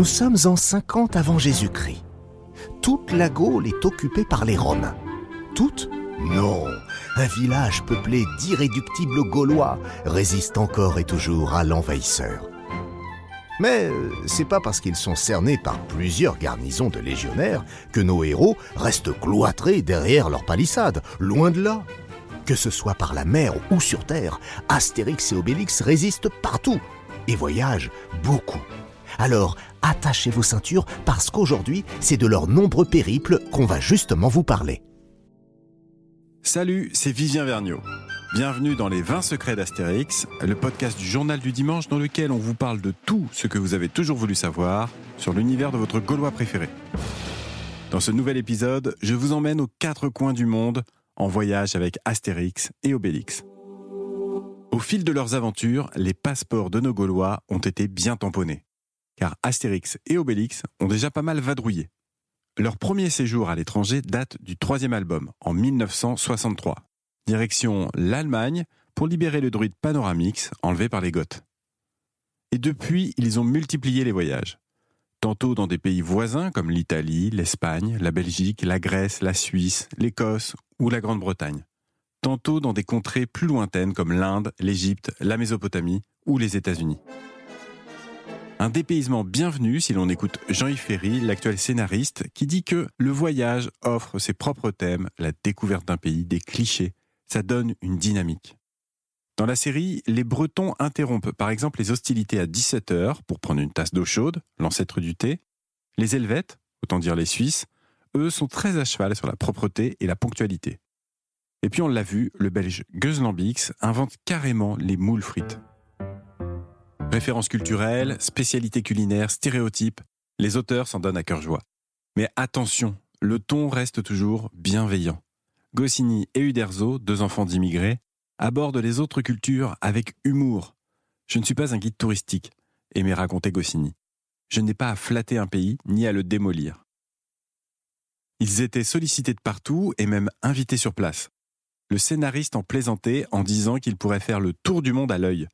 Nous sommes en 50 avant Jésus-Christ. Toute la Gaule est occupée par les Romains. Toute Non. Un village peuplé d'irréductibles Gaulois résiste encore et toujours à l'envahisseur. Mais euh, c'est pas parce qu'ils sont cernés par plusieurs garnisons de légionnaires que nos héros restent cloîtrés derrière leurs palissades, loin de là. Que ce soit par la mer ou sur terre, Astérix et Obélix résistent partout et voyagent beaucoup. Alors, attachez vos ceintures parce qu'aujourd'hui, c'est de leurs nombreux périples qu'on va justement vous parler. Salut, c'est Vivien Vergniaud. Bienvenue dans les 20 secrets d'Astérix, le podcast du journal du dimanche dans lequel on vous parle de tout ce que vous avez toujours voulu savoir sur l'univers de votre Gaulois préféré. Dans ce nouvel épisode, je vous emmène aux quatre coins du monde en voyage avec Astérix et Obélix. Au fil de leurs aventures, les passeports de nos Gaulois ont été bien tamponnés, car Astérix et Obélix ont déjà pas mal vadrouillé. Leur premier séjour à l'étranger date du troisième album, en 1963 direction l'Allemagne pour libérer le druide Panoramix enlevé par les Goths. Et depuis, ils ont multiplié les voyages. Tantôt dans des pays voisins comme l'Italie, l'Espagne, la Belgique, la Grèce, la Suisse, l'Écosse ou la Grande-Bretagne. Tantôt dans des contrées plus lointaines comme l'Inde, l'Égypte, la Mésopotamie ou les États-Unis. Un dépaysement bienvenu si l'on écoute Jean-Yves Ferry, l'actuel scénariste, qui dit que le voyage offre ses propres thèmes, la découverte d'un pays, des clichés, ça donne une dynamique. Dans la série, les Bretons interrompent par exemple les hostilités à 17h pour prendre une tasse d'eau chaude, l'ancêtre du thé. Les Helvètes, autant dire les Suisses, eux sont très à cheval sur la propreté et la ponctualité. Et puis on l'a vu, le Belge Gus invente carrément les moules frites. Références culturelles, spécialités culinaires, stéréotypes, les auteurs s'en donnent à cœur joie. Mais attention, le ton reste toujours bienveillant. Goscinny et Uderzo, deux enfants d'immigrés, abordent les autres cultures avec humour. Je ne suis pas un guide touristique, aimait raconter Goscinny. Je n'ai pas à flatter un pays ni à le démolir. Ils étaient sollicités de partout et même invités sur place. Le scénariste en plaisantait en disant qu'il pourrait faire le tour du monde à l'œil.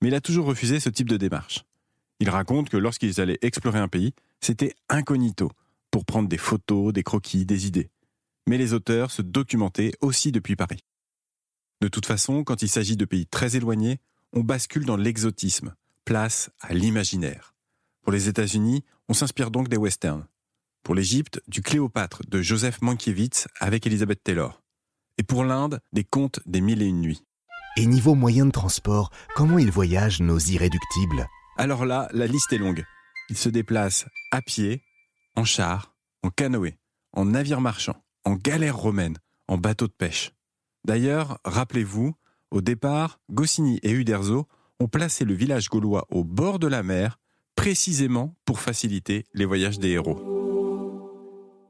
Mais il a toujours refusé ce type de démarche. Il raconte que lorsqu'ils allaient explorer un pays, c'était incognito, pour prendre des photos, des croquis, des idées mais les auteurs se documentaient aussi depuis Paris. De toute façon, quand il s'agit de pays très éloignés, on bascule dans l'exotisme, place à l'imaginaire. Pour les États-Unis, on s'inspire donc des westerns. Pour l'Égypte, du Cléopâtre de Joseph Mankiewicz avec Elizabeth Taylor. Et pour l'Inde, des contes des mille et une nuits. Et niveau moyen de transport, comment ils voyagent nos irréductibles? Alors là, la liste est longue. Ils se déplacent à pied, en char, en canoë, en navire marchand en galère romaine, en bateau de pêche. D'ailleurs, rappelez-vous, au départ, Goscinny et Uderzo ont placé le village gaulois au bord de la mer, précisément pour faciliter les voyages des héros.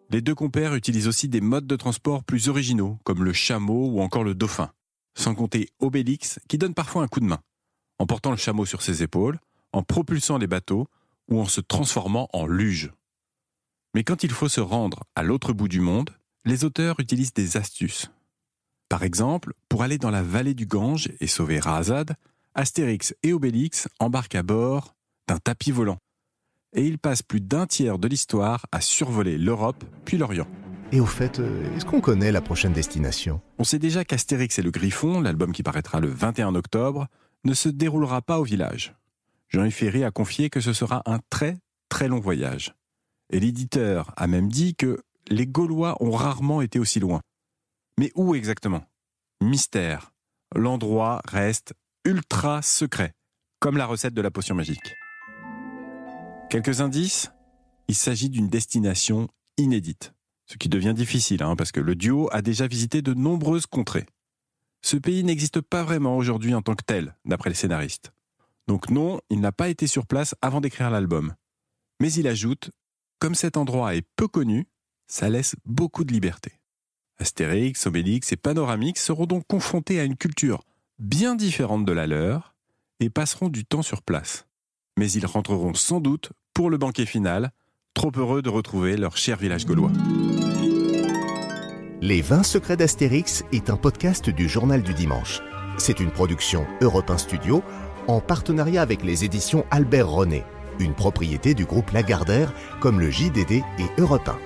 Les deux compères utilisent aussi des modes de transport plus originaux, comme le chameau ou encore le dauphin, sans compter Obélix, qui donne parfois un coup de main, en portant le chameau sur ses épaules, en propulsant les bateaux ou en se transformant en luge. Mais quand il faut se rendre à l'autre bout du monde, les auteurs utilisent des astuces. Par exemple, pour aller dans la vallée du Gange et sauver Rahazad, Astérix et Obélix embarquent à bord d'un tapis volant. Et ils passent plus d'un tiers de l'histoire à survoler l'Europe puis l'Orient. Et au fait, euh, est-ce qu'on connaît la prochaine destination? On sait déjà qu'Astérix et le Griffon, l'album qui paraîtra le 21 octobre, ne se déroulera pas au village. Jean-Yves Ferry a confié que ce sera un très très long voyage. Et l'éditeur a même dit que les Gaulois ont rarement été aussi loin. Mais où exactement? Mystère. L'endroit reste ultra secret, comme la recette de la potion magique. Quelques indices? Il s'agit d'une destination inédite, ce qui devient difficile hein, parce que le duo a déjà visité de nombreuses contrées. Ce pays n'existe pas vraiment aujourd'hui en tant que tel, d'après les scénaristes. Donc non, il n'a pas été sur place avant d'écrire l'album. Mais il ajoute, comme cet endroit est peu connu, ça laisse beaucoup de liberté. Astérix, Obélix et Panoramix seront donc confrontés à une culture bien différente de la leur et passeront du temps sur place. Mais ils rentreront sans doute pour le banquet final, trop heureux de retrouver leur cher village gaulois. Les 20 secrets d'Astérix est un podcast du Journal du Dimanche. C'est une production Europe 1 Studio en partenariat avec les éditions Albert René. une propriété du groupe Lagardère comme le JDD et Europe 1.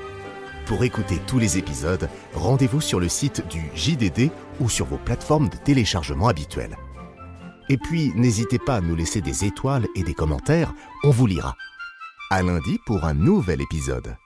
Pour écouter tous les épisodes, rendez-vous sur le site du JDD ou sur vos plateformes de téléchargement habituelles. Et puis, n'hésitez pas à nous laisser des étoiles et des commentaires, on vous lira. À lundi pour un nouvel épisode.